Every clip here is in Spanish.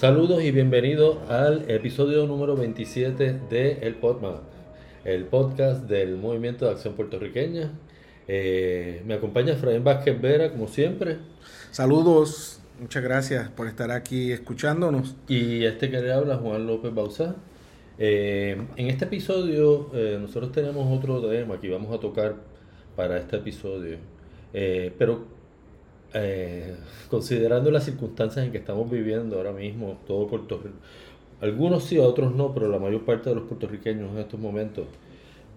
Saludos y bienvenidos al episodio número 27 de El Podmap, el podcast del Movimiento de Acción Puertorriqueña. Eh, me acompaña Efraín Vázquez Vera, como siempre. Saludos, muchas gracias por estar aquí escuchándonos. Y este que le habla, Juan López Bauzá. Eh, en este episodio eh, nosotros tenemos otro tema que vamos a tocar para este episodio, pero considerando las circunstancias en que estamos viviendo ahora mismo, todo Puerto Rico, algunos sí, otros no, pero la mayor parte de los puertorriqueños en estos momentos,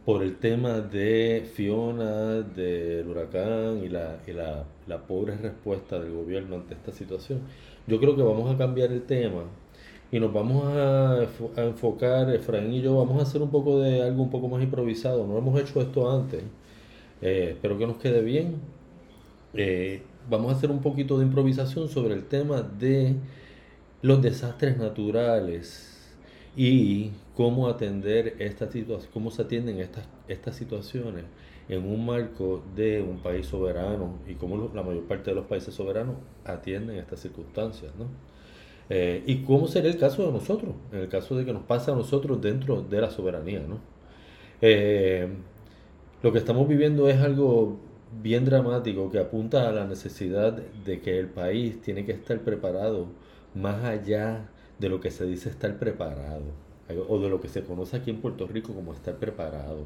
por el tema de Fiona, del huracán y, la, y la, la pobre respuesta del gobierno ante esta situación, yo creo que vamos a cambiar el tema y nos vamos a, enfocar, Efraín y yo vamos a hacer un poco de algo un poco más improvisado. No hemos hecho esto antes, eh, espero que nos quede bien. Eh, vamos a hacer un poquito de improvisación sobre el tema de los desastres naturales y cómo atender estas situaciones, cómo se atienden estas, estas situaciones en un marco de un país soberano y cómo la mayor parte de los países soberanos atienden estas circunstancias, ¿no? Eh, y cómo sería el caso de nosotros, en el caso de que nos pase a nosotros dentro de la soberanía, ¿no? Eh, lo que estamos viviendo es algo bien dramático que apunta a la necesidad de que el país tiene que estar preparado más allá de lo que se dice estar preparado o de lo que se conoce aquí en Puerto Rico como estar preparado.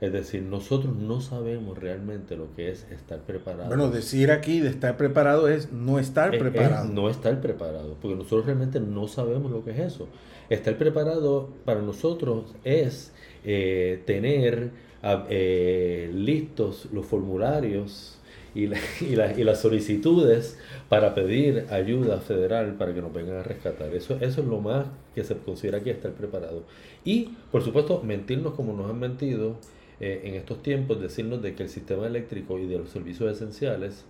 Es decir, nosotros no sabemos realmente lo que es estar preparado. Bueno, decir aquí de estar preparado es no estar preparado. no estar preparado, porque nosotros realmente no sabemos lo que es eso. Estar preparado para nosotros es eh, tener eh, listos los formularios y, las solicitudes para pedir ayuda federal para que nos vengan a rescatar. Eso, eso es lo más que se considera aquí estar preparado. Y, por supuesto, mentirnos como nos han mentido eh, en estos tiempos, decirnos de que el sistema eléctrico y de los servicios esenciales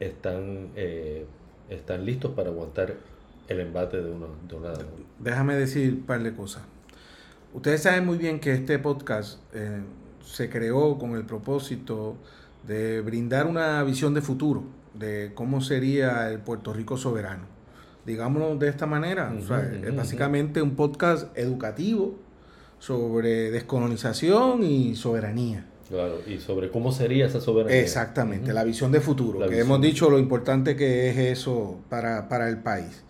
están, eh, están listos para aguantar el embate de una. Déjame decir un par de cosas. Ustedes saben muy bien que este podcast se creó con el propósito de brindar una visión de futuro de cómo sería el Puerto Rico soberano. Digámoslo de esta manera, es básicamente un podcast educativo sobre descolonización y soberanía. Claro, y sobre cómo sería esa soberanía. Exactamente, la visión de futuro, que hemos dicho lo importante que es eso para, para el país.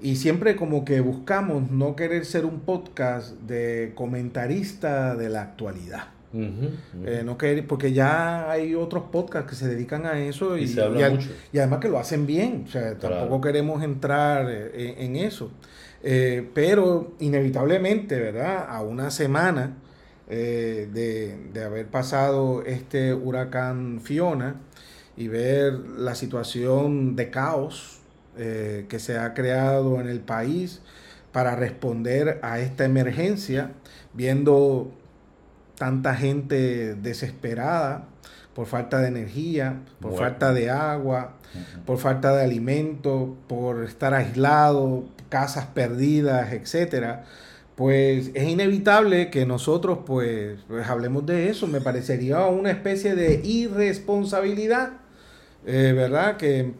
Y siempre como que buscamos no querer ser un podcast de comentarista de la actualidad. Eh, no porque ya hay otros podcasts que se dedican a eso y, y, además que lo hacen bien. O sea, tampoco queremos entrar eh, en, eso. Eh, pero inevitablemente, ¿verdad? A una semana de, de, haber pasado este huracán Fiona y ver la situación de caos que se ha creado en el país para responder a esta emergencia, viendo tanta gente desesperada por falta de energía, por falta de agua, por falta de alimento, por estar aislado, casas perdidas, etcétera, pues es inevitable que nosotros pues, pues, hablemos de eso. Me parecería una especie de irresponsabilidad, eh, ¿verdad? Que,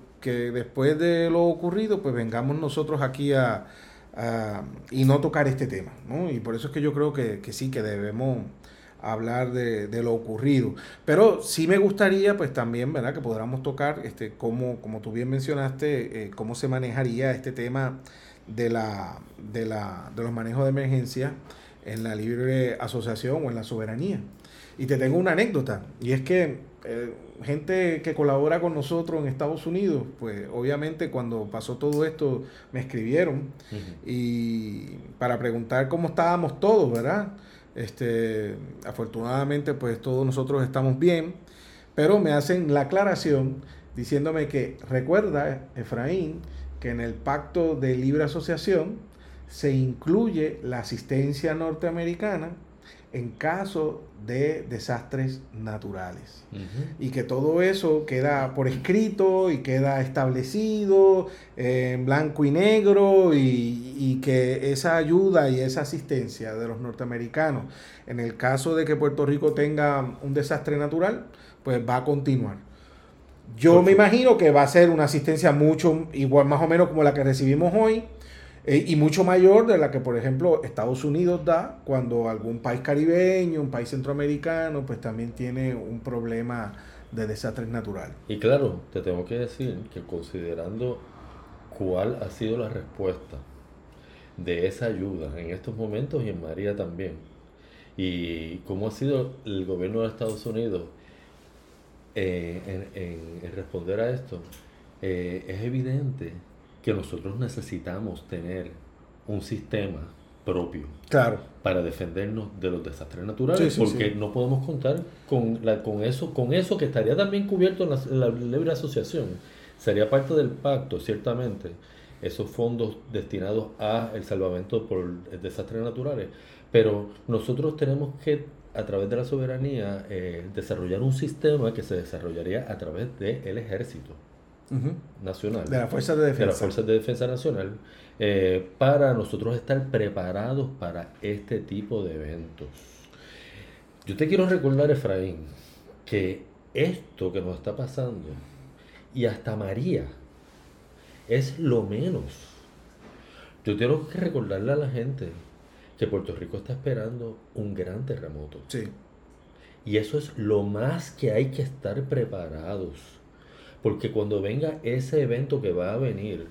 después de lo ocurrido, pues vengamos nosotros aquí a, y no tocar este tema, ¿no? Y por eso es que yo creo que, que sí, que debemos hablar de, lo ocurrido. Pero sí me gustaría, pues también, ¿verdad? Que podamos tocar, este, cómo, como tú bien mencionaste, eh, cómo se manejaría este tema de, la, de, la, de los manejos de emergencia en la libre asociación o en la soberanía. Y te tengo una anécdota, y es que eh, gente que colabora con nosotros en Estados Unidos, pues obviamente cuando pasó todo esto me escribieron y para preguntar cómo estábamos todos, ¿verdad? Este, afortunadamente, pues todos nosotros estamos bien, pero me hacen la aclaración diciéndome que recuerda, Efraín, que en el pacto de libre asociación se incluye la asistencia norteamericana en caso de desastres naturales. Y que todo eso queda por escrito y queda establecido en blanco y negro y, y, que esa ayuda y esa asistencia de los norteamericanos, en el caso de que Puerto Rico tenga un desastre natural, pues va a continuar. Yo me imagino que va a ser una asistencia mucho igual, más o menos como la que recibimos hoy, Eh, y mucho mayor de la que, por ejemplo, Estados Unidos da cuando algún país caribeño, un país centroamericano, pues también tiene un problema de desastres naturales. Y claro, te tengo que decir que considerando cuál ha sido la respuesta de esa ayuda en estos momentos y en María también, y cómo ha sido el gobierno de Estados Unidos eh, en, responder a esto, eh, es evidente que nosotros necesitamos tener un sistema propio claro. para defendernos de los desastres naturales, porque no podemos contar con, la, con, eso, con eso que estaría también cubierto en la, libre asociación. Sería parte del pacto, ciertamente, esos fondos destinados a el salvamento por desastres naturales. Pero nosotros tenemos que, a través de la soberanía, eh, desarrollar un sistema que se desarrollaría a través del ejército nacional. De las fuerzas de defensa. De las fuerzas de defensa nacional. Eh, para nosotros estar preparados para este tipo de eventos. Yo te quiero recordar, Efraín, que esto que nos está pasando, y hasta María, es lo menos. Yo tengo que recordarle a la gente que Puerto Rico está esperando un gran terremoto. Sí. Y eso es lo más que hay que estar preparados. Porque cuando venga ese evento que va a venir,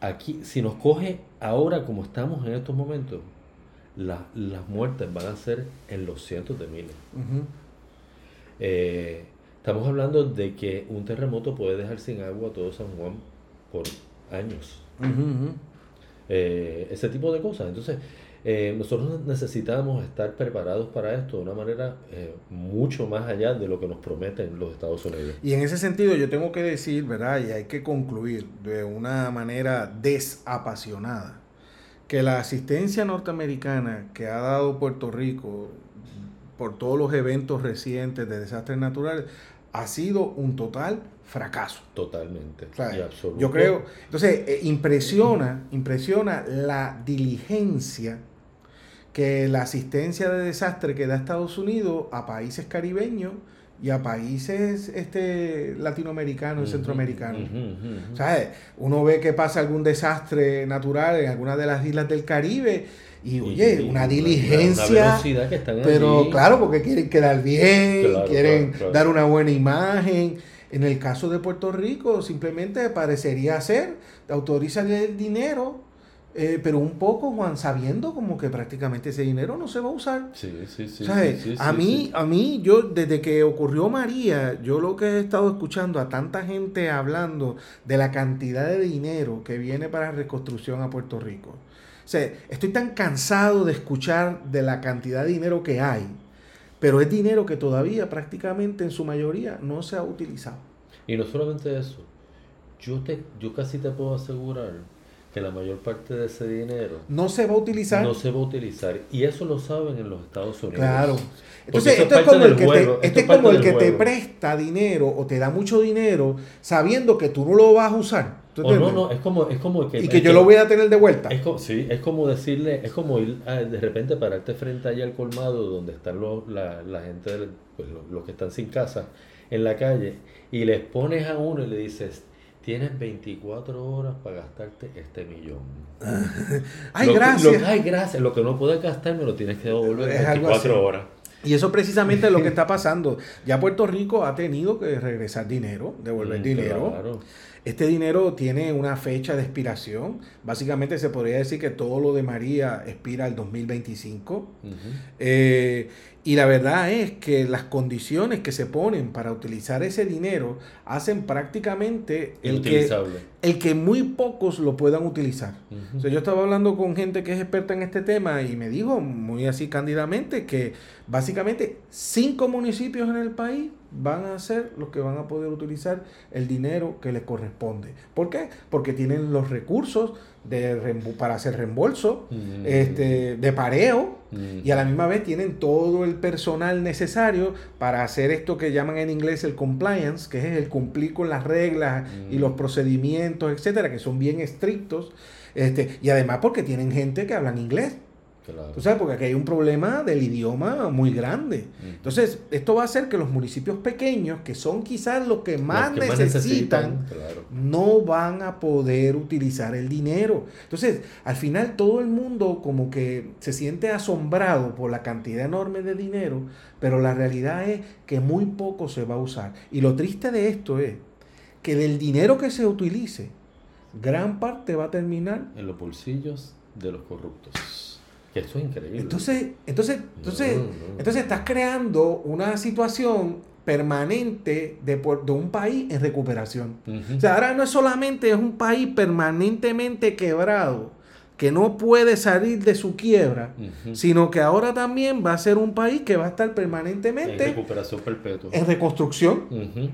aquí, si nos coge ahora como estamos en estos momentos, las muertes van a ser en los cientos de miles. Eh, estamos hablando de que un terremoto puede dejar sin agua a todo San Juan por años. Eh, ese tipo de cosas. Entonces, eh, nosotros necesitamos estar preparados para esto de una manera eh, mucho más allá de lo que nos prometen los Estados Unidos. Y en ese sentido yo tengo que decir, ¿verdad? Y hay que concluir de una manera desapasionada, que la asistencia norteamericana que ha dado Puerto Rico por todos los eventos recientes de desastres naturales ha sido un total fracaso. Totalmente. yo creo, entonces eh, impresiona, impresiona la diligencia que la asistencia de desastre que da Estados Unidos a países caribeños y a países este, latinoamericanos y centroamericanos. Uno ve que pasa algún desastre natural en alguna de las islas del Caribe y, oye, una diligencia. pero claro, porque quieren quedar bien, quieren dar una buena imagen. En el caso de Puerto Rico, simplemente parecería ser, autorizan el dinero eh, pero un poco, Juan, sabiendo como que prácticamente ese dinero no se va a usar. Sí, sí, sí. a, mí, a mí, yo, desde que ocurrió María, yo lo que he estado escuchando a tanta gente hablando de la cantidad de dinero que viene para reconstrucción a Puerto Rico. O sea, estoy tan cansado de escuchar de la cantidad de dinero que hay, pero es dinero que todavía prácticamente en su mayoría no se ha utilizado. Y no solamente eso, yo, te, yo casi te puedo asegurar que la mayor parte de ese dinero no se va a utilizar. No se va a utilizar. Y eso lo saben en los Estados Unidos. Claro. Entonces, esto es como el que, te, este es como el que te presta dinero o te da mucho dinero sabiendo que tú no lo vas a usar. O no, no, es como, es como que... Y que yo lo voy a tener de vuelta. Es como, sí, es como decirle, es como ir de repente pararte frente allá al colmado donde están los, la, la gente, pues, los que están sin casa en la calle y les pones a uno y le dices, tienes 24 horas para gastarte este millón. ay, gracias. Lo, ay, gracias. Lo que no puedes gastar me lo tienes que devolver en 24 horas. Y eso precisamente es lo que está pasando. Ya Puerto Rico ha tenido que regresar dinero, devolver mm, dinero. Claro. Este dinero tiene una fecha de expiración. Básicamente se podría decir que todo lo de María expira el 2025. eh, y la verdad es que las condiciones que se ponen para utilizar ese dinero hacen prácticamente el que, el que muy pocos lo puedan utilizar. yo estaba hablando con gente que es experta en este tema y me dijo muy así cándidamente que básicamente cinco municipios en el país van a ser los que van a poder utilizar el dinero que les corresponde. ¿Por qué? Porque tienen los recursos de para hacer reembolso, mm. este, de pareo, mm. y a la misma vez tienen todo el personal necesario para hacer esto que llaman en inglés el compliance, que es el cumplir con las reglas y mm. los procedimientos, etcétera, que son bien estrictos, este, y además porque tienen gente que hablan inglés. Tú sabes, porque aquí hay un problema del idioma muy grande. Entonces, esto va a hacer que los municipios pequeños, que son quizás los que más, necesitan, no van a poder utilizar el dinero. Entonces, al final todo el mundo como que se siente asombrado por la cantidad enorme de dinero, pero la realidad es que muy poco se va a usar. Y lo triste de esto es que del dinero que se utilice, gran parte va a terminar en los bolsillos de los corruptos. Que eso es increíble. Entonces, entonces, entonces, entonces estás creando una situación permanente de, de un país en recuperación. O sea, ahora no es solamente es un país permanentemente quebrado, que no puede salir de su quiebra, sino que ahora también va a ser un país que va a estar permanentemente en recuperación perpetua. En reconstrucción.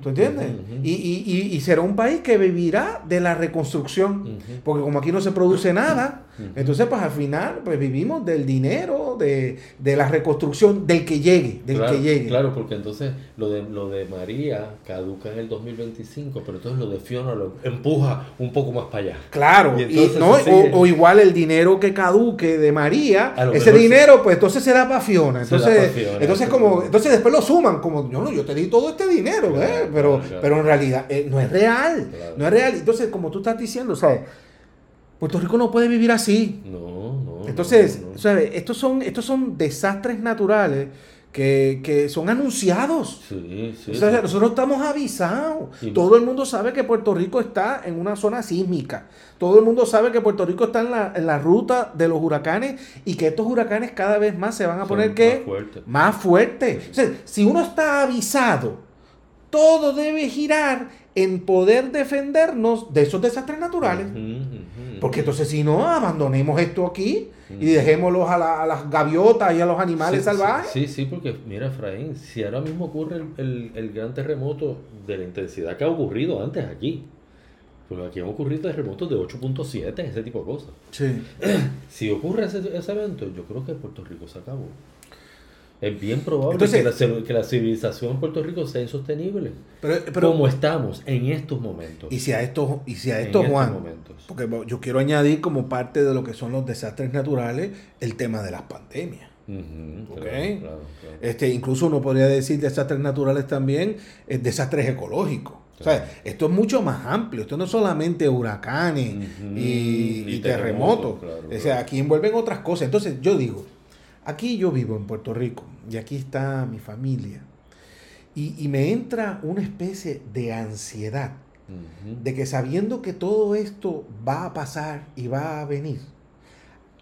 ¿Tú entiendes? y, y, y, será un país que vivirá de la reconstrucción, porque como aquí no se produce nada, entonces, pues al final, pues vivimos del dinero, de, la reconstrucción, del que llegue, del claro, que llegue. Claro, porque entonces lo de, lo de María caduca en el 2025, pero entonces lo de Fiona lo empuja un poco más para allá. Claro, y, no, o, igual el dinero que caduque de María, ese dinero, pues entonces será para Fiona. Entonces, entonces como, entonces después lo suman, como, no, no, yo te di todo este dinero, ¿eh? pero, pero en realidad eh, no es real, no es real. Entonces, como tú estás diciendo, ¿sabes? Puerto Rico no puede vivir así. No, no. Entonces, ¿sabes? Estos son, estos son desastres naturales que, son anunciados. Sí, sí, Nosotros estamos avisados. Todo el mundo sabe que Puerto Rico está en una zona sísmica. Todo el mundo sabe que Puerto Rico está en la, en la ruta de los huracanes y que estos huracanes cada vez más se van a poner ¿qué? más fuertes. Más fuertes. O sea, si uno está avisado, todo debe girar en poder defendernos de esos desastres naturales. Porque entonces si no, abandonemos esto aquí y dejémoslos a, las gaviotas y a los animales salvajes. Sí, sí, porque mira, Efraín, si ahora mismo ocurre el, gran terremoto de la intensidad que ha ocurrido antes aquí, porque aquí han ocurrido terremotos de 8.7, ese tipo de cosas. Sí. si ocurre ese, ese evento, yo creo que Puerto Rico se acabó. Es bien probable que, la, que, la, civilización en Puerto Rico sea insostenible. Pero, como estamos en estos momentos. Y si a esto, y si a esto Juan, porque yo quiero añadir como parte de lo que son los desastres naturales el tema de las pandemias. Este, incluso uno podría decir desastres naturales también, eh, desastres ecológicos. O sea, esto es mucho más amplio. Esto no es solamente huracanes y, terremotos. o sea, aquí envuelven otras cosas. Entonces, yo digo, Aquí yo vivo en Puerto Rico y aquí está mi familia. Y, me entra una especie de ansiedad de que sabiendo que todo esto va a pasar y va a venir,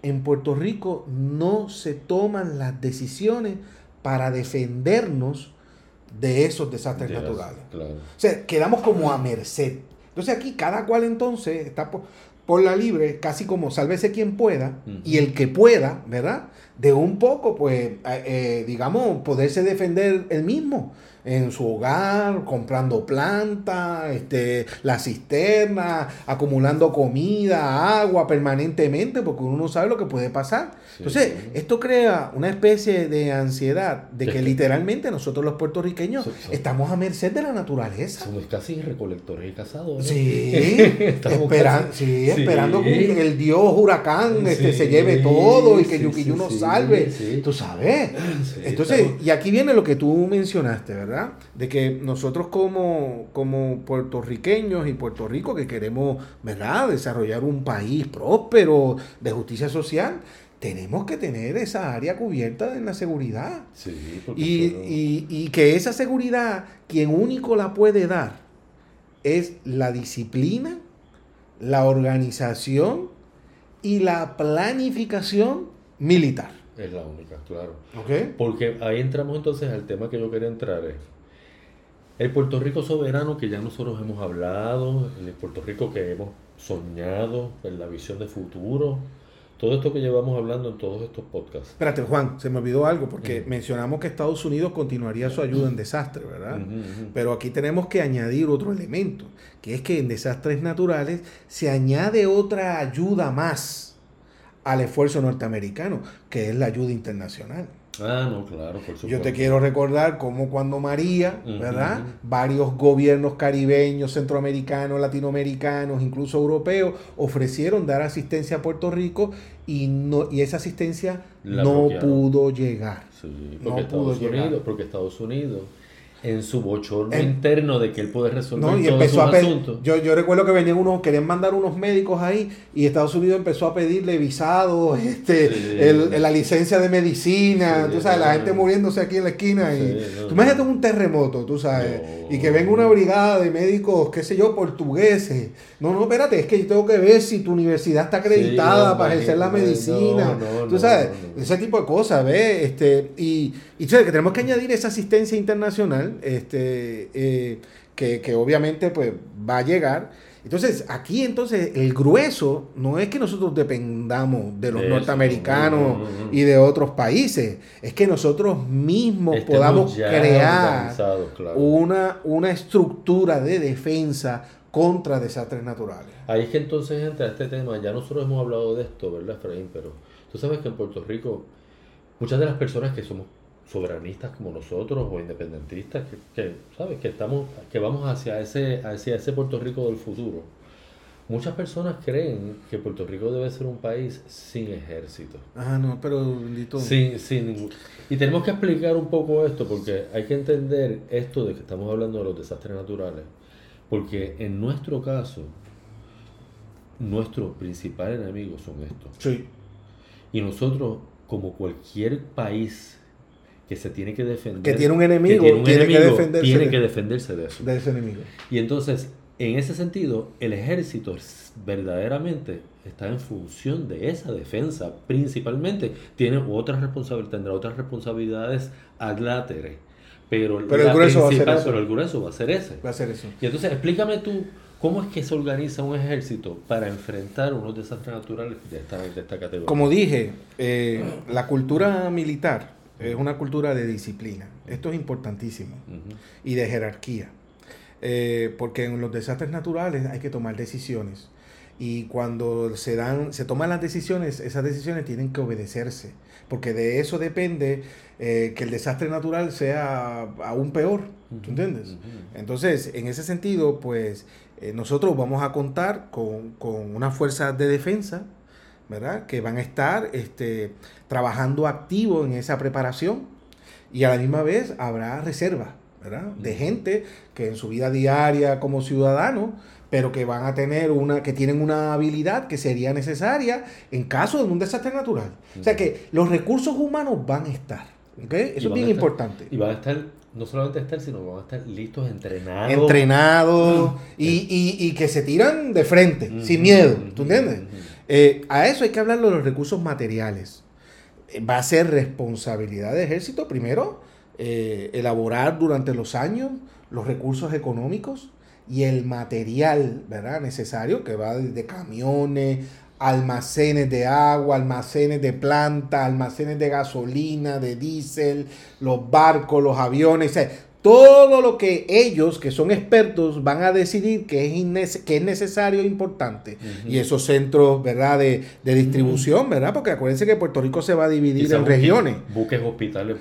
en Puerto Rico no se toman las decisiones para defendernos de esos desastres naturales. O sea, quedamos como a merced. Entonces aquí cada cual entonces está por, por la libre, casi como sálvese quien pueda, y el que pueda, ¿verdad? De un poco, pues, eh, digamos, poderse defender el mismo en su hogar, comprando plantas, este, la cisterna, acumulando comida, agua permanentemente, porque uno no sabe lo que puede pasar. Entonces, esto crea una especie de ansiedad de que literalmente nosotros los puertorriqueños estamos a merced de la naturaleza. Somos casi recolectores y cazadores. Sí, sí esperando que el dios huracán este, se lleve todo y que Yukiyu nos salve. Tú sabes. Entonces, y aquí viene lo que tú mencionaste, ¿verdad? De que nosotros como, como puertorriqueños y Puerto Rico que queremos, ¿verdad? Desarrollar un país próspero de justicia social, tenemos que tener esa área cubierta en la seguridad. y, y, que esa seguridad, quien único la puede dar, es la disciplina, la organización y la planificación militar. Es la única, claro. Okay. Porque ahí entramos entonces al tema que yo quería entrar. Es el Puerto Rico soberano que ya nosotros hemos hablado, el Puerto Rico que hemos soñado, en la visión de futuro, todo esto que llevamos hablando en todos estos podcasts. Espérate, Juan, se me olvidó algo, porque mencionamos que Estados Unidos continuaría su ayuda en desastres, ¿verdad? Pero aquí tenemos que añadir otro elemento, que es que en desastres naturales se añade otra ayuda más al esfuerzo norteamericano, que es la ayuda internacional. Ah, no, claro, por supuesto. Yo te quiero recordar cómo cuando María, ¿verdad? Varios gobiernos caribeños, centroamericanos, latinoamericanos, incluso europeos, ofrecieron dar asistencia a Puerto Rico y no y esa asistencia no pudo llegar. Sí, porque Estados Unidos, porque Estados Unidos en su bochorno interno de que él puede resolver no, y empezó a yo, yo recuerdo que venían unos, querían mandar unos médicos ahí y Estados Unidos empezó a pedirle visados, este, el, la licencia de medicina, tú sabes, la gente muriéndose aquí en la esquina. y, tú imagínate un terremoto, tú sabes, y que venga una brigada de médicos, qué sé yo, portugueses. No, no, espérate, es que yo tengo que ver si tu universidad está acreditada para ejercer la medicina. tú sabes, ese tipo de cosas, ¿ves? Este, y, y que tenemos que añadir esa asistencia internacional este, eh, que, obviamente pues, va a llegar. Entonces, aquí entonces el grueso no es que nosotros dependamos de los norteamericanos y de otros países, es que nosotros mismos podamos crear una, una estructura de defensa contra desastres naturales. Ahí es que entonces entra este tema, ya nosotros hemos hablado de esto, ¿verdad, Efraín? Pero tú sabes que en Puerto Rico muchas de las personas que somos soberanistas como nosotros o independentistas que, ¿sabes? que estamos que vamos hacia ese hacia ese Puerto Rico del futuro. Muchas personas creen que Puerto Rico debe ser un país sin ejército. Ah no pero bendito. Sin, sin y tenemos que explicar un poco esto porque hay que entender esto de que estamos hablando de los desastres naturales porque en nuestro caso nuestros principales enemigos son estos. Sí. Y nosotros como cualquier país que se tiene que defender. Que tiene un enemigo, tiene, que, defenderse tiene que defenderse de eso. De ese enemigo. Y entonces, en ese sentido, el ejército verdaderamente está en función de esa defensa, principalmente. Tiene otras responsabilidades, tendrá otras responsabilidades adláteres. Pero, el grueso va a ser pero el grueso va a ser ese. Va a ser eso. Y entonces, explícame tú ¿Cómo es que se organiza un ejército para enfrentar unos desastres naturales de esta, de esta categoría? Como dije, eh, la cultura militar es una cultura de disciplina. Esto es importantísimo. Y de jerarquía. Eh, porque en los desastres naturales hay que tomar decisiones. Y cuando se dan, se toman las decisiones, esas decisiones tienen que obedecerse. Porque de eso depende eh, que el desastre natural sea aún peor. ¿Tú entiendes? Entonces, en ese sentido, pues eh, nosotros vamos a contar con, con una fuerza de defensa ¿verdad? Que van a estar este, trabajando activo en esa preparación y a la misma vez habrá reserva, ¿verdad? De gente que en su vida diaria como ciudadano, pero que van a tener una, que tienen una habilidad que sería necesaria en caso de un desastre natural. O sea que los recursos humanos van a estar, ¿ok? Eso es bien importante. Y van a estar no solamente estar, sino van a estar listos, entrenados. Entrenados y, y, que se tiran de frente, sin miedo. ¿Tú entiendes? Eh, a eso hay que hablar de los recursos materiales. Eh, va a ser responsabilidad del ejército, primero, eh, elaborar durante los años los recursos económicos y el material ¿verdad? necesario, que va desde camiones, almacenes de agua, almacenes de planta, almacenes de gasolina, de diésel, los barcos, los aviones, todo lo que ellos, que son expertos, van a decidir que es, que es necesario e importante. Y esos centros, ¿verdad?, de, distribución, ¿verdad? Porque acuérdense que Puerto Rico se va a dividir en regiones. Buques hospitales.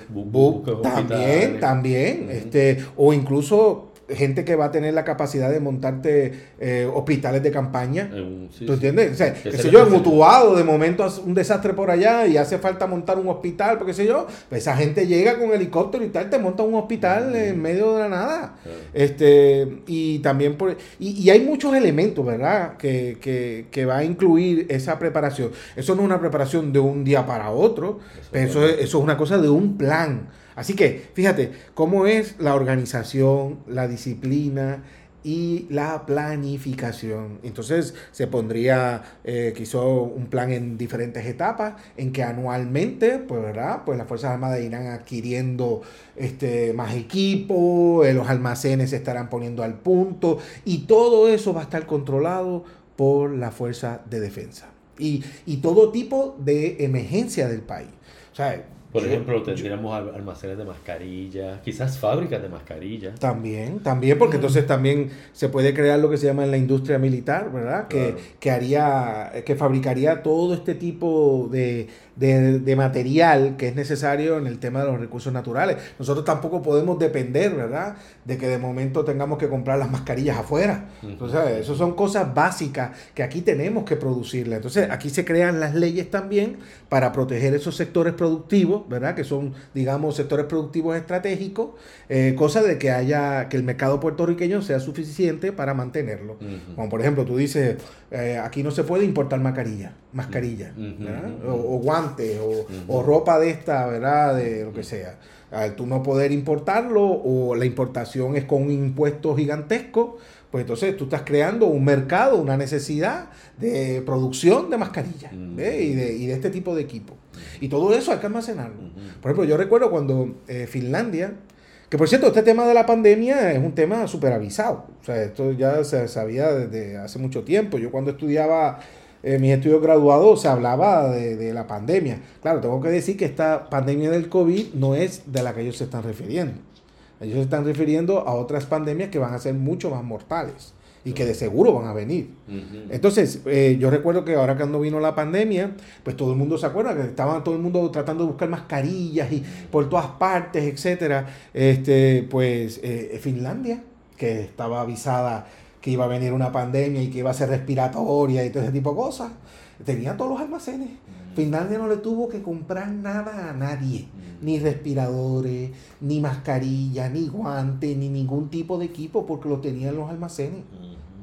también, también. este, o incluso gente que va a tener la capacidad de montarte eh, hospitales de campaña. ¿Tú entiendes? O sea, que sé yo, mutuado, de momento un desastre por allá y hace falta montar un hospital, porque sé yo, pues esa gente llega con helicóptero y tal, te monta un hospital en medio de la nada. Este, y también por, y, hay muchos elementos, ¿verdad? Que, que, que, va a incluir esa preparación. Eso no es una preparación de un día para otro, eso, eso es una cosa de un plan. Así que fíjate cómo es la organización, la disciplina y la planificación. Entonces se pondría eh, quizá un plan en diferentes etapas en que anualmente, pues, ¿verdad? Pues las Fuerzas Armadas irán adquiriendo este, más equipo, eh, los almacenes se estarán poniendo al punto y todo eso va a estar controlado por la Fuerza de Defensa y, y todo tipo de emergencia del país. O sea, por ejemplo, tendríamos almacenes de mascarillas, quizás fábricas de mascarillas. También, también, porque entonces también se puede crear lo que se llama en la industria militar, ¿verdad? Que, que haría, que fabricaría todo este tipo de, de, material que es necesario en el tema de los recursos naturales. Nosotros tampoco podemos depender, ¿verdad? De que de momento tengamos que comprar las mascarillas afuera. Entonces, eso son cosas básicas que aquí tenemos que producirlas. Entonces, aquí se crean las leyes también para proteger esos sectores productivos, ¿verdad? Que son, digamos, sectores productivos estratégicos, eh, cosa de que haya, que el mercado puertorriqueño sea suficiente para mantenerlo. Como por ejemplo, tú dices, eh, aquí no se puede importar mascarilla, mascarilla, o, guantes, o, ropa de esta, ¿verdad? De lo que sea. Al tú no poder importarlo, o la importación es con un impuesto gigantesco, pues entonces tú estás creando un mercado, una necesidad de producción de mascarillas y, de, y, de, este tipo de equipo. Y todo eso hay que almacenarlo. Por ejemplo, yo recuerdo cuando eh, Finlandia que por cierto, este tema de la pandemia es un tema súper avisado. O sea, esto ya se sabía desde hace mucho tiempo. Yo cuando estudiaba eh, mis estudios graduados se hablaba de, la pandemia. Claro, tengo que decir que esta pandemia del COVID no es de la que ellos se están refiriendo. Ellos se están refiriendo a otras pandemias que van a ser mucho más mortales y que de seguro van a venir. Entonces, eh, yo recuerdo que ahora cuando vino la pandemia, pues todo el mundo se acuerda que estaba todo el mundo tratando de buscar mascarillas y por todas partes, etcétera. Este, pues eh, Finlandia, que estaba avisada que iba a venir una pandemia y que iba a ser respiratoria y todo ese tipo de cosas, tenía todos los almacenes. Finlandia no le tuvo que comprar nada a nadie, ni respiradores, ni mascarillas, ni guantes, ni ningún tipo de equipo, porque lo tenía en los almacenes.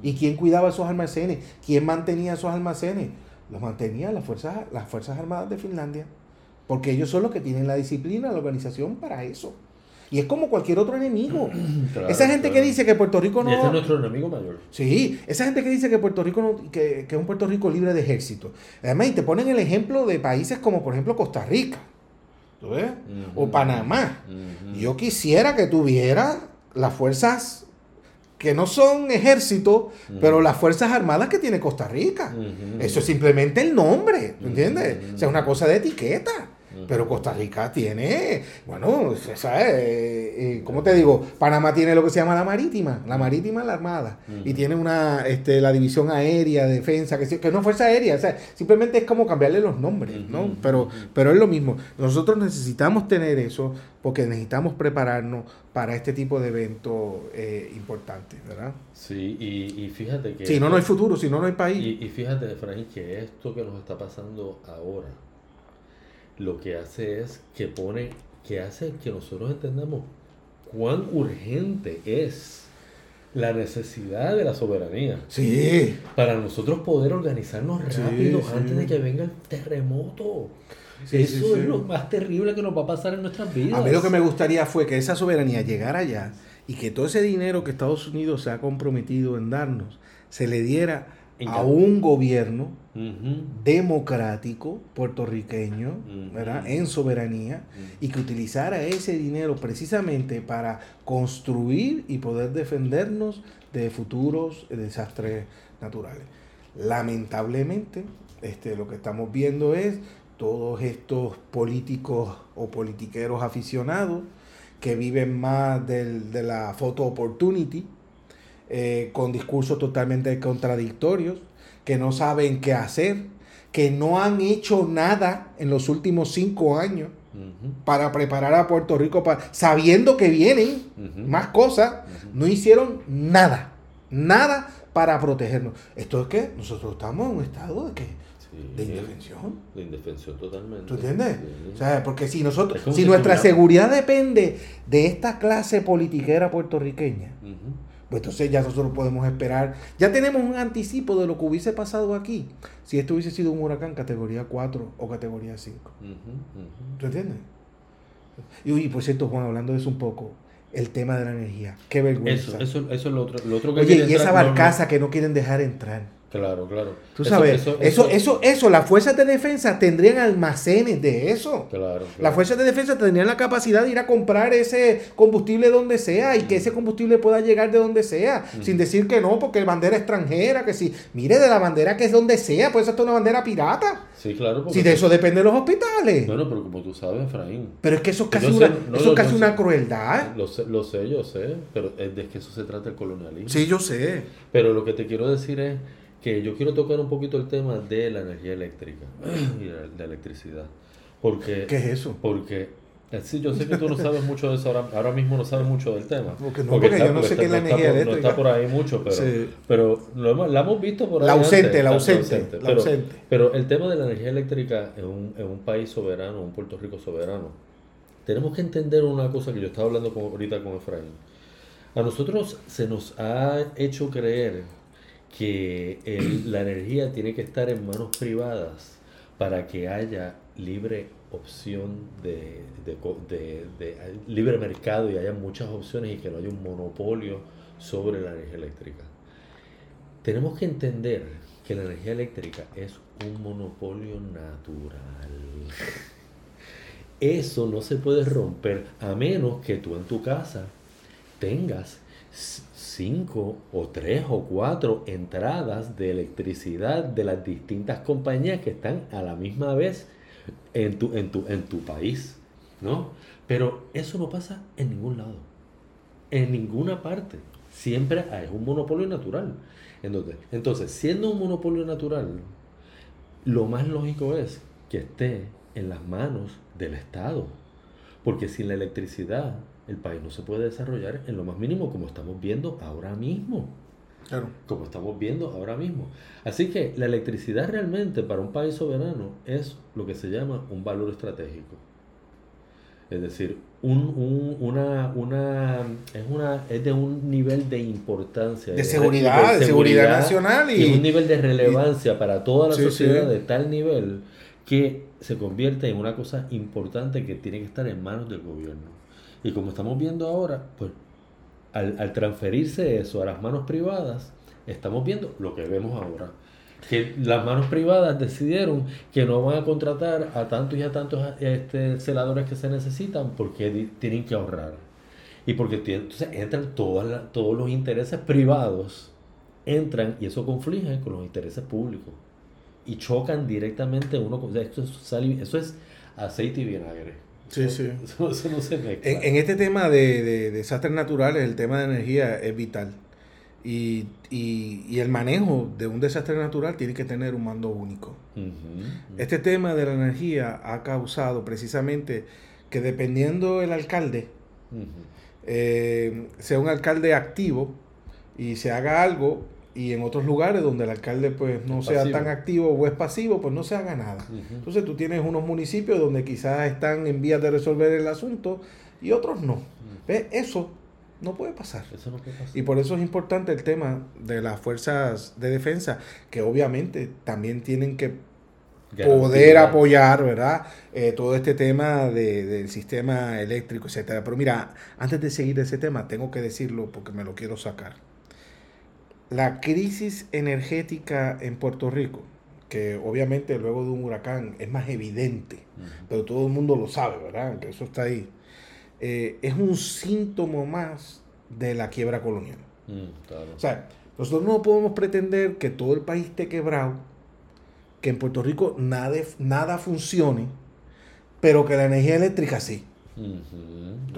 ¿Y quién cuidaba esos almacenes? ¿Quién mantenía esos almacenes? Los mantenía las fuerzas, las Fuerzas Armadas de Finlandia. Porque ellos son los que tienen la disciplina, la organización para eso. Y es como cualquier otro enemigo. esa gente que dice que Puerto Rico no. Este es nuestro enemigo mayor. Sí, esa gente que dice que Puerto Rico no, que, que es un Puerto Rico libre de ejército. Además, y te ponen el ejemplo de países como, por ejemplo, Costa Rica. ¿Tú ves? O Panamá. Yo quisiera que tuviera las fuerzas que no son ejército, pero las Fuerzas Armadas que tiene Costa Rica. Eso es simplemente el nombre, ¿entiendes? O sea, es una cosa de etiqueta. Pero Costa Rica tiene, bueno, ¿sabes? Eh, eh, ¿Cómo te digo? Panamá tiene lo que se llama la marítima, la marítima la armada, y tiene una, este, la división aérea, defensa, que, que no es fuerza aérea, o sea, simplemente es como cambiarle los nombres, ¿no? Pero, pero es lo mismo. Nosotros necesitamos tener eso porque necesitamos prepararnos para este tipo de eventos eh, importantes, ¿verdad? Sí, y, fíjate que... Si no, no hay futuro, si no, no hay país. Y, y fíjate, Frank, que esto que nos está pasando ahora, lo que hace es que pone, que hace que nosotros entendamos cuán urgente es la necesidad de la soberanía. Sí. Para nosotros poder organizarnos rápido antes de que venga el terremoto. Eso es lo más terrible que nos va a pasar en nuestras vidas. A mí lo que me gustaría fue que esa soberanía llegara allá y que todo ese dinero que Estados Unidos se ha comprometido en darnos se le diera a un gobierno democrático puertorriqueño, ¿verdad? En soberanía y que utilizara ese dinero precisamente para construir y poder defendernos de futuros desastres naturales. Lamentablemente, este, lo que estamos viendo es todos estos políticos o politiqueros aficionados que viven más de la photo opportunity, eh, con discursos totalmente contradictorios, que no saben qué hacer, que no han hecho nada en los últimos cinco años para preparar a Puerto Rico, para, sabiendo que vienen más cosas, no hicieron nada, nada para protegernos. Esto es que nosotros estamos en un estado de que de indefensión. De indefensión totalmente. ¿Tú entiendes? O sea, porque si nosotros, si, nuestra seguridad depende de esta clase politiquera puertorriqueña, pues entonces ya nosotros podemos esperar. Ya tenemos un anticipo de lo que hubiese pasado aquí si esto hubiese sido un huracán categoría 4 o categoría 5. ¿Tú entiendes? Y, por cierto, Juan, hablando de eso un poco, el tema de la energía. Qué vergüenza. Eso, eso, eso es lo otro, lo otro que Oye, y esa barcaza que no quieren dejar entrar. Claro, claro. Tú sabes, eso, eso, eso, las fuerzas de defensa tendrían almacenes de eso. Claro, Las fuerzas de defensa tendrían la capacidad de ir a comprar ese combustible donde sea y que ese combustible pueda llegar de donde sea, sin decir que no, porque es bandera extranjera, que si, mire, de la bandera que es donde sea, pues esto es una bandera pirata. Sí, claro. Si de eso dependen los hospitales. Bueno, pero como tú sabes, Efraín. Pero es que eso es casi, una, eso es casi una crueldad. Lo sé, lo sé, yo sé, pero es de que eso se trata el colonialismo. Sí, yo sé. Pero lo que te quiero decir es que yo quiero tocar un poquito el tema de la energía eléctrica y de la electricidad. Porque, ¿Qué es eso? Porque eh, sí, yo sé que tú no sabes mucho de eso, ahora, ahora mismo no sabes mucho del tema. Porque no, porque, yo no sé qué es la energía eléctrica. No está por ahí mucho, pero, pero lo hemos, la hemos visto por ahí. La ausente, la ausente, la pero, ausente. Pero el tema de la energía eléctrica en un, en un país soberano, un Puerto Rico soberano, tenemos que entender una cosa que yo estaba hablando con, ahorita con Efraín. A nosotros se nos ha hecho creer que la energía tiene que estar en manos privadas para que haya libre opción de, libre mercado y haya muchas opciones y que no haya un monopolio sobre la energía eléctrica. Tenemos que entender que la energía eléctrica es un monopolio natural. Eso no se puede romper a menos que tú en tu casa tengas cinco o tres o cuatro entradas de electricidad de las distintas compañías que están a la misma vez en tu, en tu, en tu país, ¿no? Pero eso no pasa en ningún lado, en ninguna parte. Siempre hay un monopolio natural. Entonces, entonces, siendo un monopolio natural, lo más lógico es que esté en las manos del Estado. Porque sin la electricidad el país no se puede desarrollar en lo más mínimo como estamos viendo ahora mismo. Claro. Como estamos viendo ahora mismo. Así que la electricidad realmente para un país soberano es lo que se llama un valor estratégico. Es decir, un, una, una, es, una, es de un nivel de importancia. De, seguridad, de, seguridad, nacional. Y, un nivel de relevancia para toda la sociedad de tal nivel que se convierte en una cosa importante que tiene que estar en manos del gobierno. Y como estamos viendo ahora, pues al, transferirse eso a las manos privadas, estamos viendo lo que vemos ahora. Que las manos privadas decidieron que no van a contratar a tantos y a tantos este, celadores que se necesitan porque tienen que ahorrar. Y porque entonces entran todas todos los intereses privados, entran y eso conflige con los intereses públicos. Y chocan directamente uno con... Esto eso es aceite y vinagre. Sí, sí. En, este tema de, desastres naturales, el tema de energía es vital. Y, el manejo de un desastre natural tiene que tener un mando único. Este tema de la energía ha causado precisamente que dependiendo el alcalde, eh, sea un alcalde activo y se haga algo, y en otros lugares donde el alcalde pues no sea tan activo o es pasivo, pues no se haga nada. Entonces tú tienes unos municipios donde quizás están en vías de resolver el asunto y otros no. Eso no puede pasar. Y por eso es importante el tema de las fuerzas de defensa, que obviamente también tienen que poder apoyar, ¿verdad? Eh, todo este tema de, del sistema eléctrico, etcétera. Pero mira, antes de seguir ese tema, tengo que decirlo porque me lo quiero sacar la crisis energética en Puerto Rico, que obviamente luego de un huracán es más evidente, pero todo el mundo lo sabe, ¿verdad? Que eso está ahí. Eh, es un síntoma más de la quiebra colonial. Mm, o sea, nosotros no podemos pretender que todo el país esté quebrado, que en Puerto Rico nada, nada funcione, pero que la energía eléctrica sí.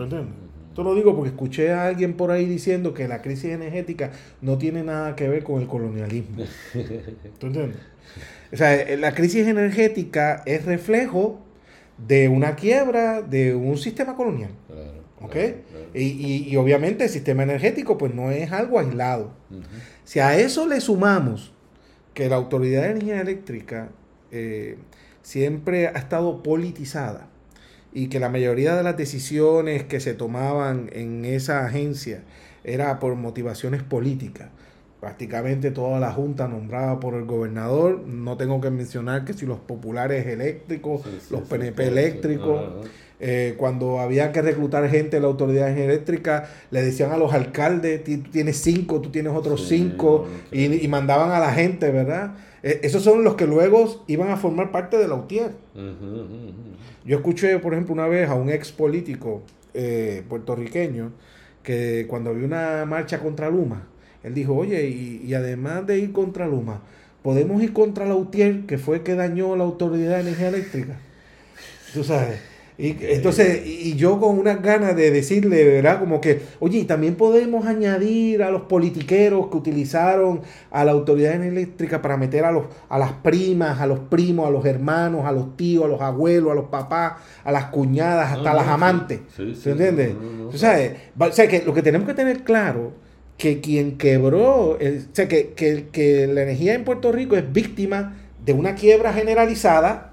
entiendes? Esto lo digo porque escuché a alguien por ahí diciendo que la crisis energética no tiene nada que ver con el colonialismo. ¿Tú entiendes? O sea, eh, la crisis energética es reflejo de una quiebra de un sistema colonial. ¿Ok? Y, obviamente el sistema energético pues no es algo aislado. Si a eso le sumamos que la Autoridad de Energía Eléctrica eh, siempre ha estado politizada, y que la mayoría de las decisiones que se tomaban en esa agencia era por motivaciones políticas. Prácticamente toda la junta nombrada por el gobernador, no tengo que mencionar que si los populares eléctricos, los PNP eléctricos, Eh, cuando había que reclutar gente de la autoridad eléctrica, le decían a los alcaldes, tú tienes cinco, tú tienes otros cinco, y, mandaban a la gente, ¿verdad? Eh, esos son los que luego iban a formar parte de la UTIER. Yo escuché, por ejemplo, una vez a un ex político eh, puertorriqueño que cuando había una marcha contra Luma, él dijo, oye, y, y además de ir contra Luma, podemos ir contra la UTIER, que fue que dañó la Autoridad de Energía Eléctrica. Tú sabes. Y, entonces, y yo con unas ganas de decirle, ¿verdad? Como que, oye, también podemos añadir a los politiqueros que utilizaron a la autoridad eléctrica para meter a, los, a las primas, a los primos, a los hermanos, a los tíos, a los abuelos, a los papás, a las cuñadas, hasta a las amantes. ¿Se entiende? o, sea, que lo que tenemos que tener claro que quien quebró, o sea, que, que, que la energía en Puerto Rico es víctima de una quiebra generalizada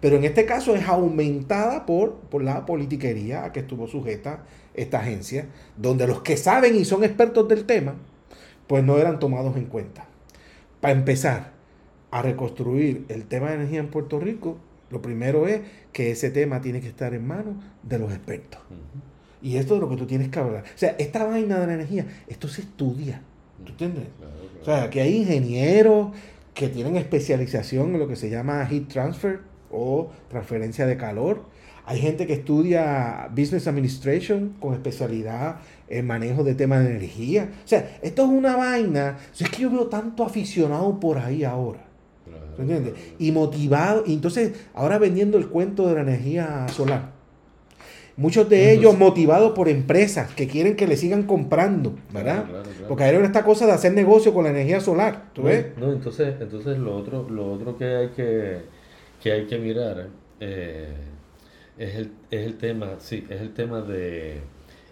pero en este caso es aumentada por, por la politiquería a que estuvo sujeta esta agencia, donde los que saben y son expertos del tema, pues no eran tomados en cuenta. Para empezar a reconstruir el tema de energía en Puerto Rico, lo primero es que ese tema tiene que estar en manos de los expertos. Y esto es lo que tú tienes que hablar. O sea, esta vaina de la energía, esto se estudia. ¿Tú entiendes? O sea, que hay ingenieros que tienen especialización en lo que se llama heat transfer, o transferencia de calor. Hay gente que estudia Business Administration con especialidad en manejo de temas de energía. O sea, esto es una vaina. es que yo veo tanto aficionado por ahí ahora. ¿Entiendes? Y motivado. Y entonces, ahora vendiendo el cuento de la energía solar. Muchos de ellos motivados por empresas que quieren que le sigan comprando, ¿verdad? Porque hay esta cosa de hacer negocio con la energía solar, ¿tú ves? No, entonces, entonces lo otro, lo otro que hay que que hay que mirar eh, es, el, es el tema, sí, es el tema de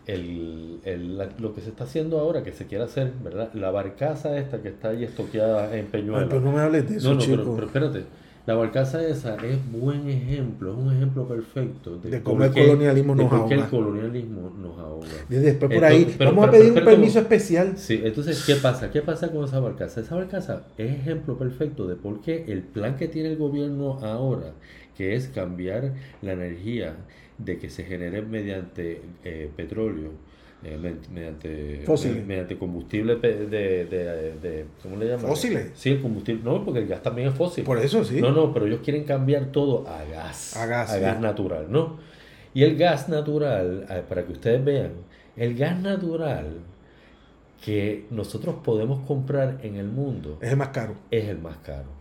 el, el, lo que se está haciendo ahora, que se quiere hacer, ¿verdad? La barcaza esta que está ahí estoqueada en Peñuela. pero no me hables de eso, no, no, Pero, espérate, la barcaza esa es buen ejemplo, es un ejemplo perfecto de, cómo el colonialismo nos ahoga. el colonialismo nos ahoga. después por ahí, vamos a pedir un permiso especial. Sí, entonces, ¿qué pasa? ¿Qué pasa con esa barcaza? Esa barcaza es ejemplo perfecto de por qué el plan que tiene el gobierno ahora, que es cambiar la energía de que se genere mediante eh, petróleo, eh, mediante, mediante combustible de, de, de, ¿cómo le llaman? ¿Fósiles? Sí, el combustible, no, porque el gas también es fósil. Por eso sí. No, no, pero ellos quieren cambiar todo a gas. A gas. A gas natural, ¿no? Y el gas natural, para que ustedes vean, el gas natural que nosotros podemos comprar en el mundo es el más caro. Es el más caro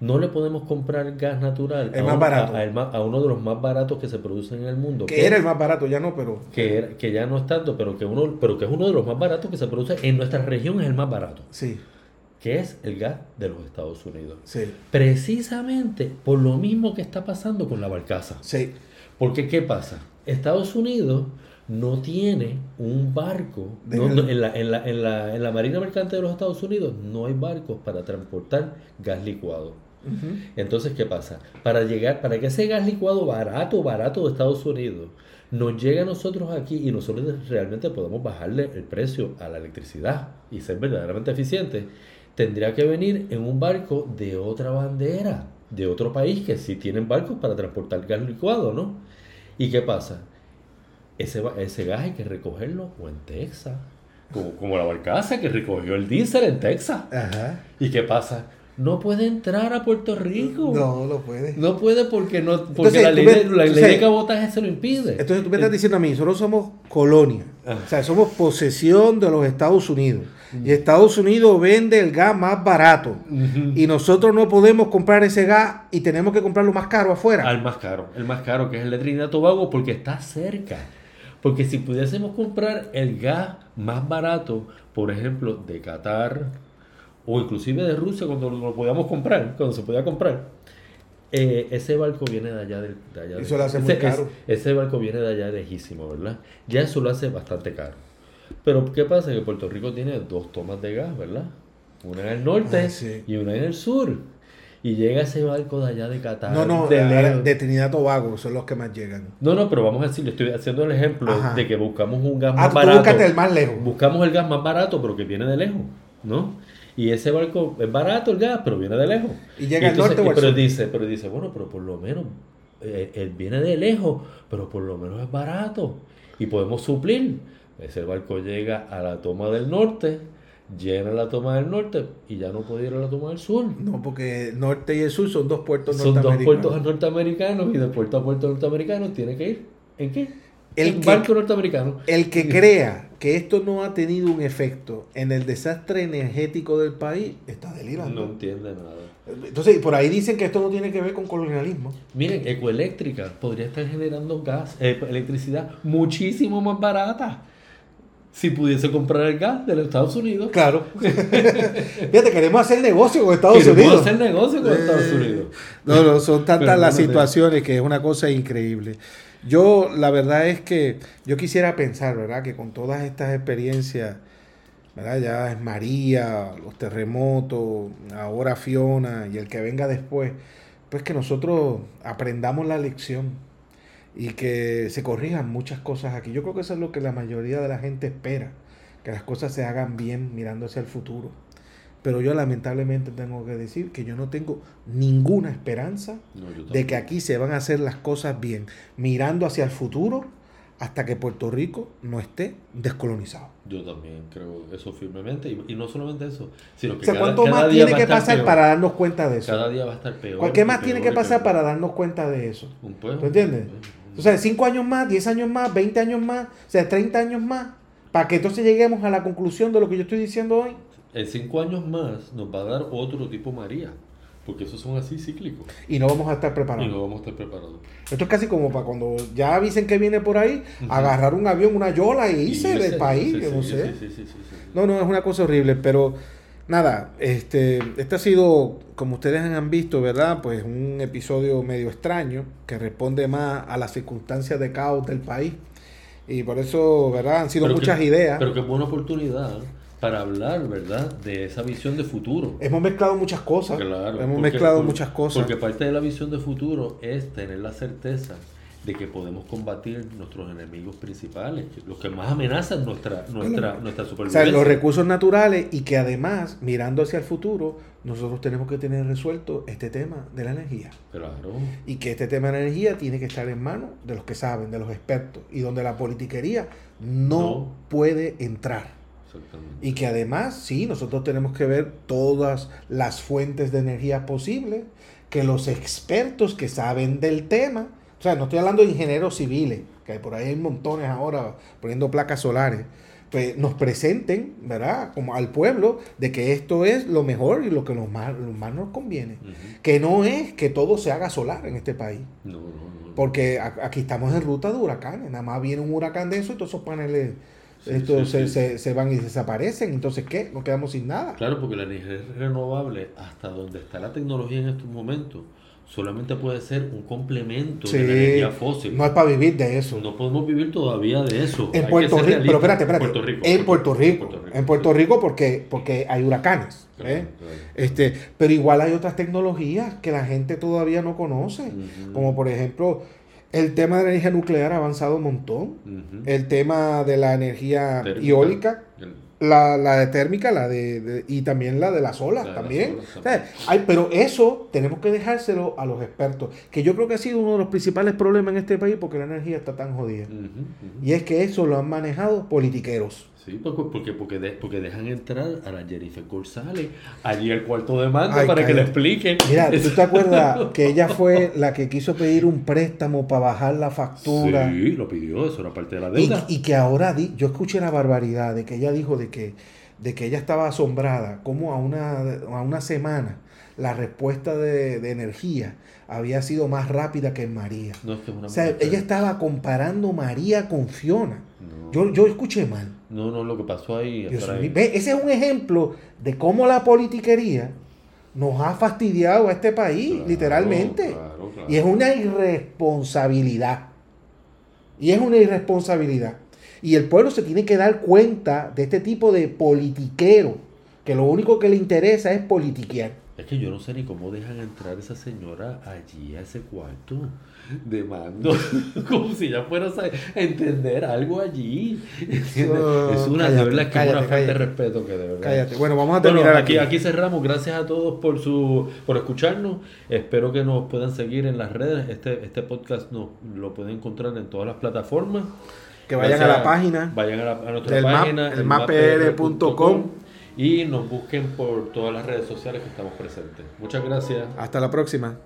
no le podemos comprar gas natural a, más barato. A, uno de los más baratos que se producen en el mundo. Que, era el más barato, ya no, pero... Que, que ya no es tanto, pero que, uno, pero que es uno de los más baratos que se produce en nuestra región, es el más barato. Sí. Que es el gas de los Estados Unidos. Sí. Precisamente por lo mismo que está pasando con la barcaza. Sí. Porque, ¿qué pasa? Estados Unidos no tiene un barco. en, la, en, la, en, la, en la Marina Mercante de los Estados Unidos no hay barcos para transportar gas licuado. Entonces, ¿qué pasa? Para llegar, para que ese gas licuado barato, barato de Estados Unidos nos llegue a nosotros aquí y nosotros realmente podemos bajarle el precio a la electricidad y ser verdaderamente eficientes, tendría que venir en un barco de otra bandera, de otro país que sí tienen barcos para transportar gas licuado, ¿no? ¿Y qué pasa? Ese, ese gas hay que recogerlo o en Texas, como, como la barcaza que recogió el diésel en Texas. ¿Y qué pasa? No puede entrar a Puerto Rico. No, no puede. No puede porque no porque la, ley, de cabotaje se lo impide. Entonces tú me estás diciendo a mí, nosotros somos colonia. Ah. O sea, somos posesión de los Estados Unidos. Y Estados Unidos vende el gas más barato. Y nosotros no podemos comprar ese gas y tenemos que comprarlo más caro afuera. Al más caro. El más caro que es el de Trinidad Tobago porque está cerca. Porque si pudiésemos comprar el gas más barato, por ejemplo, de Qatar, o inclusive de Rusia cuando lo podíamos comprar, cuando se podía comprar, eh, ese barco viene de allá. De, allá eso lo hace muy caro. ese barco viene de allá lejísimo, ¿verdad? Ya eso lo hace bastante caro. Pero ¿qué pasa? Que Puerto Rico tiene dos tomas de gas, ¿verdad? Una en el norte ah, y una en el sur. Y llega ese barco de allá de Qatar. No, no, de, de Trinidad Tobago son los que más llegan. No, no, pero vamos a decir, le estoy haciendo el ejemplo de que buscamos un gas ah, más barato. el más lejos. Buscamos el gas más barato, pero que viene de lejos, ¿no? Y ese barco es barato el gas, pero viene de lejos. Y llega al norte o pero dice, pero dice, bueno, pero por lo menos eh, él viene de lejos, pero por lo menos es barato y podemos suplir. Ese barco llega a la toma del norte, llena la toma del norte y ya no puede ir a la toma del sur. No, porque el norte y el sur son dos puertos son norteamericanos. Son dos puertos norteamericanos y de puerto a puerto norteamericano tiene que ir. ¿En qué? El barco norteamericano. El que crea que esto no ha tenido un efecto en el desastre energético del país está delirando. No entiende nada. Entonces, por ahí dicen que esto no tiene que ver con colonialismo. Miren, Ecoeléctrica podría estar generando gas, eh, electricidad muchísimo más barata si pudiese comprar el gas de los Estados Unidos. Claro. Fíjate, queremos hacer negocio con Estados Unidos. Queremos hacer negocio con Estados eh, Unidos. No, no, son tantas las situaciones que es una cosa increíble. Yo, la verdad es que yo quisiera pensar, ¿verdad? Que con todas estas experiencias, ¿verdad? Ya es María, los terremotos, ahora Fiona y el que venga después, pues que nosotros aprendamos la lección y que se corrijan muchas cosas aquí. Yo creo que eso es lo que la mayoría de la gente espera, que las cosas se hagan bien mirando hacia el futuro. Pero yo lamentablemente tengo que decir que yo no tengo ninguna esperanza de que aquí se van a hacer las cosas bien, mirando hacia el futuro hasta que Puerto Rico no esté descolonizado. Yo también creo eso firmemente. Y, no solamente eso, sino que... ¿cuánto más tiene que pasar para darnos cuenta de eso? Cada día va a estar peor. ¿Qué más tiene que pasar para darnos cuenta de eso? Un pueblo. ¿Tú entiendes? O sea, 5 años más, 10 años más, 20 años más, o sea, 30 años más, para que entonces lleguemos a la conclusión de lo que yo estoy diciendo hoy en cinco años más nos va a dar otro tipo María. Porque esos son así cíclicos. Y no vamos a estar preparados. Y no vamos a estar preparados. Esto es casi como para cuando ya avisen que viene por ahí, agarrar un avión, una yola e irse del país, no sé. no, no, es una cosa horrible, pero nada, este, este ha sido, como ustedes han visto, ¿verdad? Pues un episodio medio extraño, que responde más a las circunstancias de caos del país. Y por eso, ¿verdad? Han sido muchas ideas. Pero que buena oportunidad para hablar, ¿verdad? De esa visión de futuro. Hemos mezclado muchas cosas. Claro. Hemos mezclado muchas cosas. Porque parte de la visión de futuro es tener la certeza de que podemos combatir nuestros enemigos principales, los que más amenazan nuestra, nuestra, nuestra supervivencia. O sea, los recursos naturales y que además, mirando hacia el futuro, nosotros tenemos que tener resuelto este tema de la energía. Claro. Y que este tema de la energía tiene que estar en manos de los que saben, de los expertos, y donde la politiquería no. puede entrar. Y que además, sí, nosotros tenemos que ver todas las fuentes de energía posibles, que los expertos que saben del tema, o sea, no estoy hablando de ingenieros civiles, que por ahí hay montones ahora poniendo placas solares, pues nos presenten, ¿verdad? Como al pueblo, de que esto es lo mejor y lo que nos más, más nos conviene. Que no es que todo se haga solar en este país. Porque aquí estamos en ruta de huracanes, nada más viene un huracán de eso y todos esos paneles estos se, se, van y desaparecen. Entonces, ¿qué? Nos quedamos sin nada. Claro, porque la energía renovable, hasta donde está la tecnología en estos momentos, solamente puede ser un complemento de la energía fósil. No es para vivir de eso. No podemos vivir todavía de eso. En Puerto Rico, pero espérate, espérate. en Puerto Rico. En Puerto Rico porque, porque hay huracanes. ¿eh? Este, pero igual hay otras tecnologías que la gente todavía no conoce. Como por ejemplo el tema de la energía nuclear ha avanzado un montón. El tema de la energía eólica, la, la, de térmica, la de, y también la de las olas también. pero eso tenemos que dejárselo a los expertos, que yo creo que ha sido uno de los principales problemas en este país porque la energía está tan jodida. Y es que eso lo han manejado politiqueros. Sí, porque, porque, porque, dejan entrar a la Jennifer González allí al cuarto de mando para que le explique. Mira, ¿tú te acuerdas que ella fue la que quiso pedir un préstamo para bajar la factura? Sí, lo pidió, eso era parte de la deuda. Y, que ahora, di, yo escuché la barbaridad de que ella dijo de que, de que ella estaba asombrada, como a una, a una semana la respuesta de, de energía había sido más rápida que en María. No, es que o sea, ella estaba comparando María con Fiona. Yo, yo escuché mal. No, no, lo que pasó ahí. ese es un ejemplo de cómo la politiquería nos ha fastidiado a este país, literalmente. Y es una irresponsabilidad. Y es una irresponsabilidad. Y el pueblo se tiene que dar cuenta de este tipo de politiquero, que lo único que le interesa es politiquear. Es que yo no sé ni cómo dejan entrar esa señora allí a ese cuarto de mando, como si ya fuera a entender algo allí. es una de verdad que es una falta de respeto que de verdad. Cállate. Bueno, vamos a terminar aquí. aquí. cerramos. Gracias a todos por su por escucharnos. Espero que nos puedan seguir en las redes. Este este podcast lo pueden encontrar en todas las plataformas. Que vayan a la página. Vayan a, nuestra página, el elmapr.com y nos busquen por todas las redes sociales que estamos presentes. Muchas gracias. Hasta la próxima.